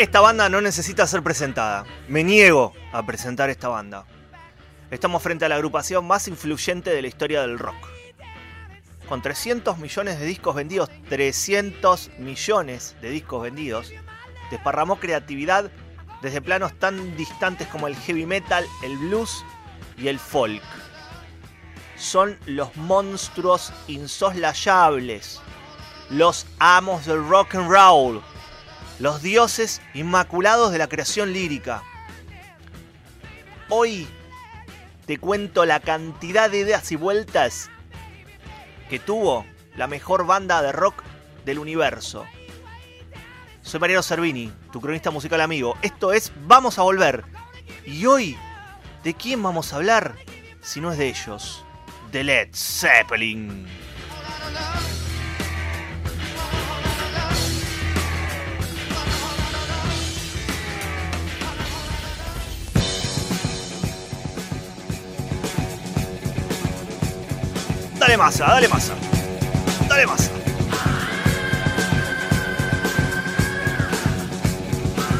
Esta banda no necesita ser presentada. Me niego a presentar esta banda. Estamos frente a la agrupación más influyente de la historia del rock. Con 300 millones de discos vendidos, 300 millones de discos vendidos, desparramó creatividad desde planos tan distantes como el heavy metal, el blues y el folk. Son los monstruos insoslayables, los amos del rock and roll, los dioses inmaculados de la creación lírica. Hoy te cuento la cantidad de ideas y vueltas que tuvo la mejor banda de rock del universo. Soy Mariano Cervini, tu cronista musical amigo. Esto es Vamos a Volver. Y hoy, ¿de quién vamos a hablar? Si no es de ellos, de Led Zeppelin. Dale masa, dale masa. Dale masa.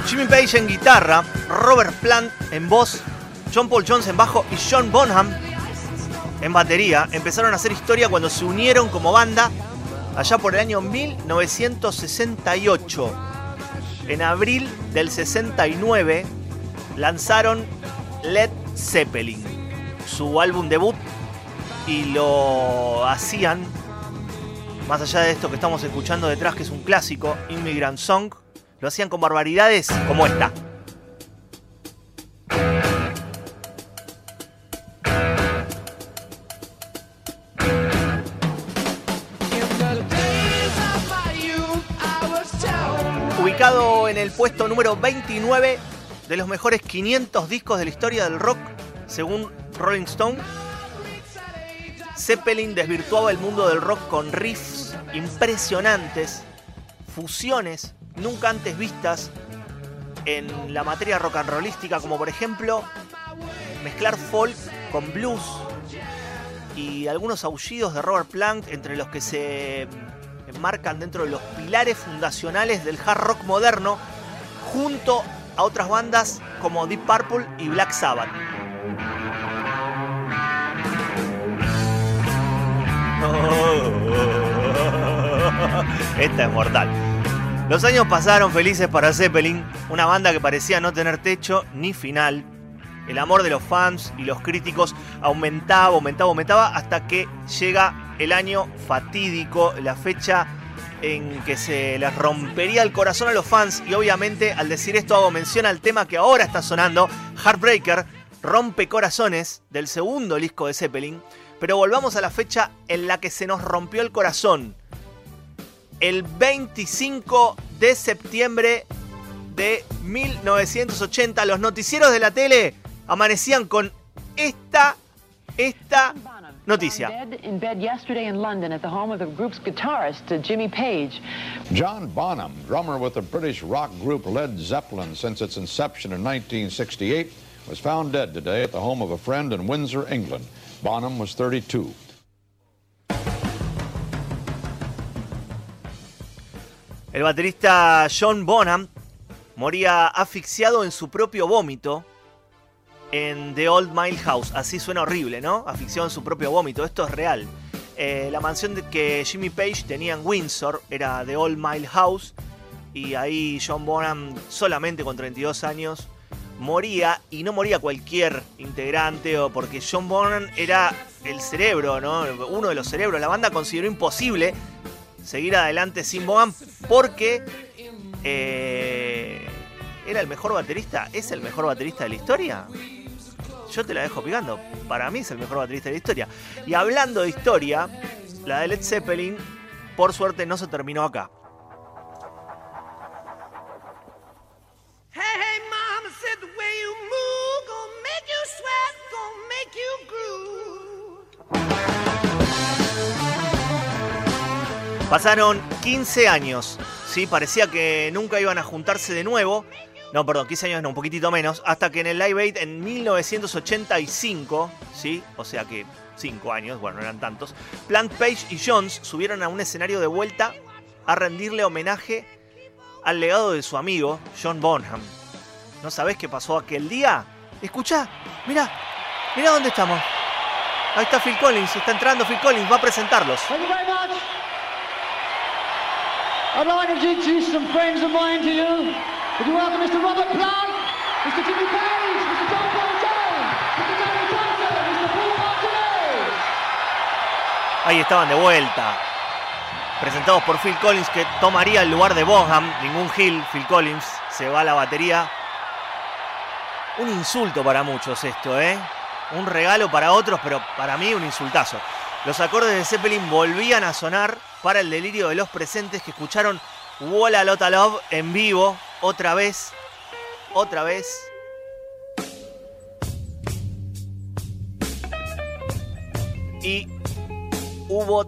Jimmy Page en guitarra, Robert Plant en voz, John Paul Jones en bajo y John Bonham en batería empezaron a hacer historia cuando se unieron como banda allá por el año 1968. En abril del 69 lanzaron Led Zeppelin, su álbum debut y lo hacían, más allá de esto que estamos escuchando detrás, que es un clásico, Immigrant Song, lo hacían con barbaridades como esta. Ubicado en el puesto número 29 de los mejores 500 discos de la historia del rock, según Rolling Stone, Zeppelin desvirtuaba el mundo del rock con riffs impresionantes, fusiones nunca antes vistas en la materia rock and rollística, como por ejemplo mezclar folk con blues y algunos aullidos de Robert Plant entre los que se enmarcan dentro de los pilares fundacionales del hard rock moderno, junto a otras bandas como Deep Purple y Black Sabbath. Esta es mortal. Los años pasaron felices para Zeppelin, una banda que parecía no tener techo ni final. El amor de los fans y los críticos aumentaba, aumentaba, aumentaba hasta que llega el año fatídico, la fecha en que se les rompería el corazón a los fans y obviamente al decir esto hago mención al tema que ahora está sonando, Heartbreaker, Rompe Corazones, del segundo disco de Zeppelin, pero volvamos a la fecha en la que se nos rompió el corazón. El 25 de septiembre de 1980, los noticieros de la tele amanecían con esta, esta noticia. John Bonham, drummer with the British rock group Led Zeppelin since its inception in 1968, was found dead today at the home of a friend in Windsor, England. Bonham was 32. El baterista John Bonham moría asfixiado en su propio vómito en The Old Mile House. Así suena horrible, ¿no? Asfixiado en su propio vómito. Esto es real. Eh, la mansión que Jimmy Page tenía en Windsor era The Old Mile House. Y ahí John Bonham, solamente con 32 años, moría. Y no moría cualquier integrante, o porque John Bonham era el cerebro, ¿no? Uno de los cerebros. La banda consideró imposible seguir adelante sin Bonham porque eh, era el mejor baterista. ¿Es el mejor baterista de la historia? Yo te la dejo picando. Para mí es el mejor baterista de la historia. Y hablando de historia, la de Led Zeppelin, por suerte, no se terminó acá. Pasaron 15 años, ¿sí? Parecía que nunca iban a juntarse de nuevo. No, perdón, 15 años no, un poquitito menos. Hasta que en el Live Aid en 1985, ¿sí? O sea que 5 años, bueno, no eran tantos. Plant Page y Jones subieron a un escenario de vuelta a rendirle homenaje al legado de su amigo John Bonham. ¿No sabés qué pasó aquel día? Escucha, mira, mira dónde estamos. Ahí está Phil Collins, está entrando Phil Collins, va a presentarlos. I'd like to introduce some friends of mine to you. Would you welcome Mr. Robert Plant, Mr. Jimmy Page, Mr. John Paul Mr. Tony Johnson, Mr. Paul Martinez. Ahí estaban de vuelta. Presentados por Phil Collins que tomaría el lugar de Bonham. Ningún Hill, Phil Collins. Se va a la batería. Un insulto para muchos esto, ¿eh? Un regalo para otros, pero para mí un insultazo. Los acordes de Zeppelin volvían a sonar para el delirio de los presentes que escucharon Walla Lotta Love en vivo otra vez. Otra vez. Y hubo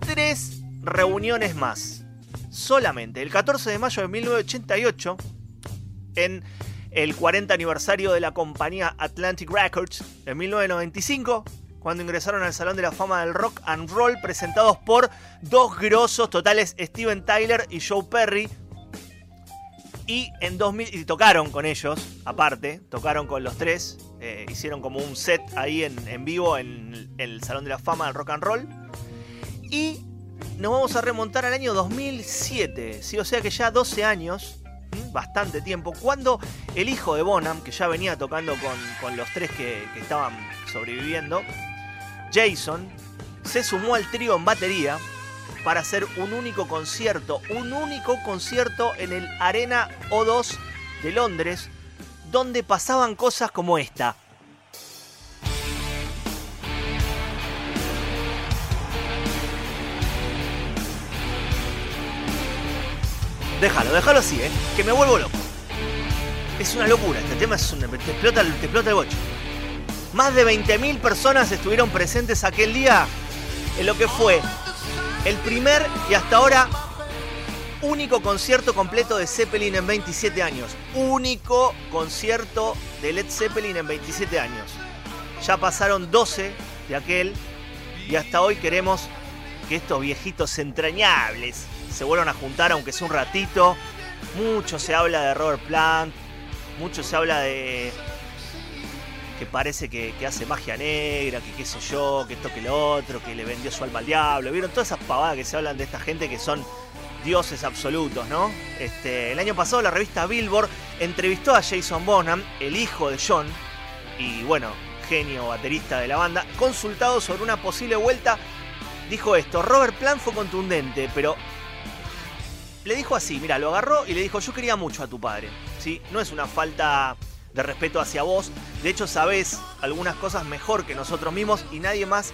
tres reuniones más. Solamente el 14 de mayo de 1988, en el 40 aniversario de la compañía Atlantic Records, en 1995, cuando ingresaron al Salón de la Fama del Rock and Roll, presentados por dos grosos totales, Steven Tyler y Joe Perry. Y en 2000, y tocaron con ellos, aparte, tocaron con los tres, eh, hicieron como un set ahí en, vivo en el Salón de la Fama del Rock and Roll. Y nos vamos a remontar al año 2007, ¿sí? o sea que ya 12 años, bastante tiempo, cuando el hijo de Bonham, que ya venía tocando con, con los tres que estaban sobreviviendo, Jason, se sumó al trío en batería para hacer un único concierto, un único concierto en el Arena O2 de Londres, donde pasaban cosas como esta. Déjalo, déjalo así, ¿eh? que me vuelvo loco. Es una locura, este tema es un, te, explota, te explota el bocho. Más de 20.000 personas estuvieron presentes aquel día en lo que fue el primer y hasta ahora único concierto completo de Zeppelin en 27 años. Único concierto de Led Zeppelin en 27 años. Ya pasaron 12 de aquel y hasta hoy queremos que estos viejitos entrañables se vuelvan a juntar aunque sea un ratito. Mucho se habla de Robert Plant, mucho se habla de que parece que, hace magia negra, que qué sé yo, que esto que lo otro, que le vendió su alma al diablo. ¿Vieron todas esas pavadas que se hablan de esta gente que son dioses absolutos, ¿no? Este, el año pasado la revista Billboard entrevistó a Jason Bonham, el hijo de John, y bueno, genio baterista de la banda, consultado sobre una posible vuelta, dijo esto, Robert Plant fue contundente, pero le dijo así, mira, lo agarró y le dijo, yo quería mucho a tu padre, ¿sí? No es una falta de respeto hacia vos, de hecho sabés algunas cosas mejor que nosotros mismos y nadie más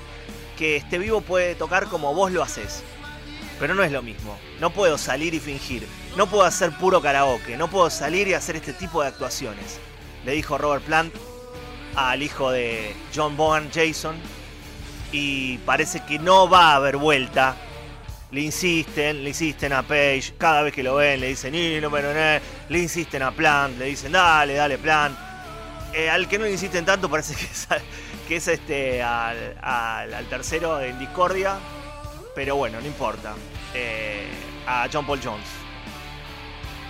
que esté vivo puede tocar como vos lo haces. Pero no es lo mismo. No puedo salir y fingir. No puedo hacer puro karaoke. No puedo salir y hacer este tipo de actuaciones. Le dijo Robert Plant al hijo de John Bonham, Jason. Y parece que no va a haber vuelta. Le insisten, le insisten a Page. Cada vez que lo ven le dicen, no, pero no. Le insisten a Plant. Le dicen, dale, dale, Plant. Eh, al que no le insisten tanto parece que es, este al, tercero en discordia. Pero bueno, no importa. Eh, a John Paul Jones.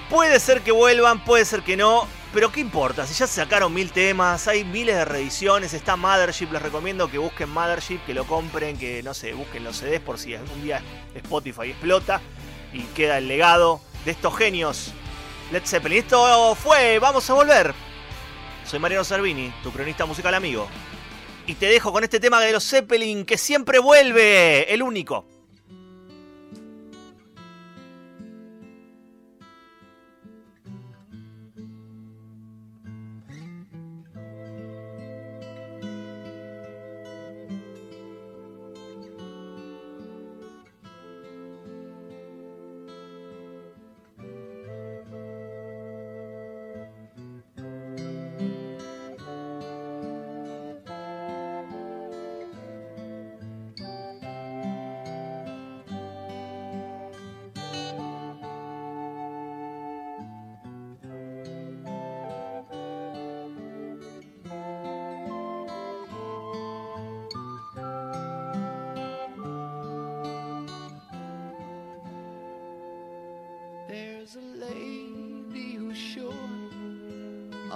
Puede ser que vuelvan, puede ser que no. Pero qué importa, si ya sacaron mil temas, hay miles de reediciones, está Mothership, les recomiendo que busquen Mothership, que lo compren, que no sé, busquen los CDs por si algún día Spotify explota y queda el legado de estos genios. Led Zeppelin, esto fue, vamos a volver. Soy Mariano Servini, tu cronista musical amigo. Y te dejo con este tema de los Zeppelin que siempre vuelve, el único.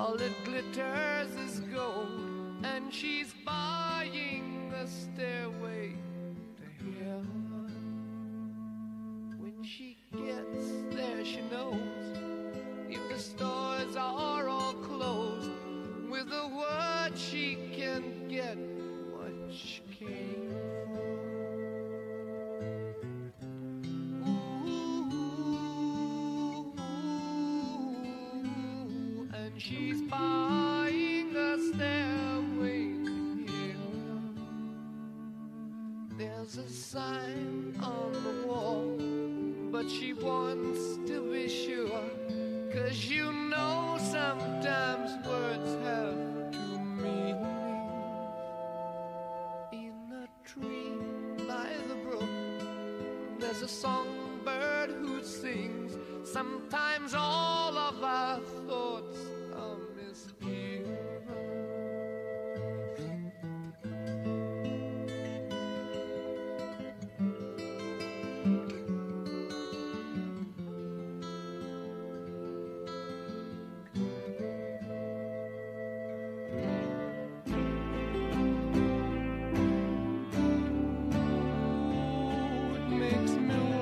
All that glitters is gold, and she's buying the stairway sign on the wall, but she wants to be sure. Cause you know sometimes words have two meanings. In a tree by the brook, there's a songbird who sings. Sometimes makes me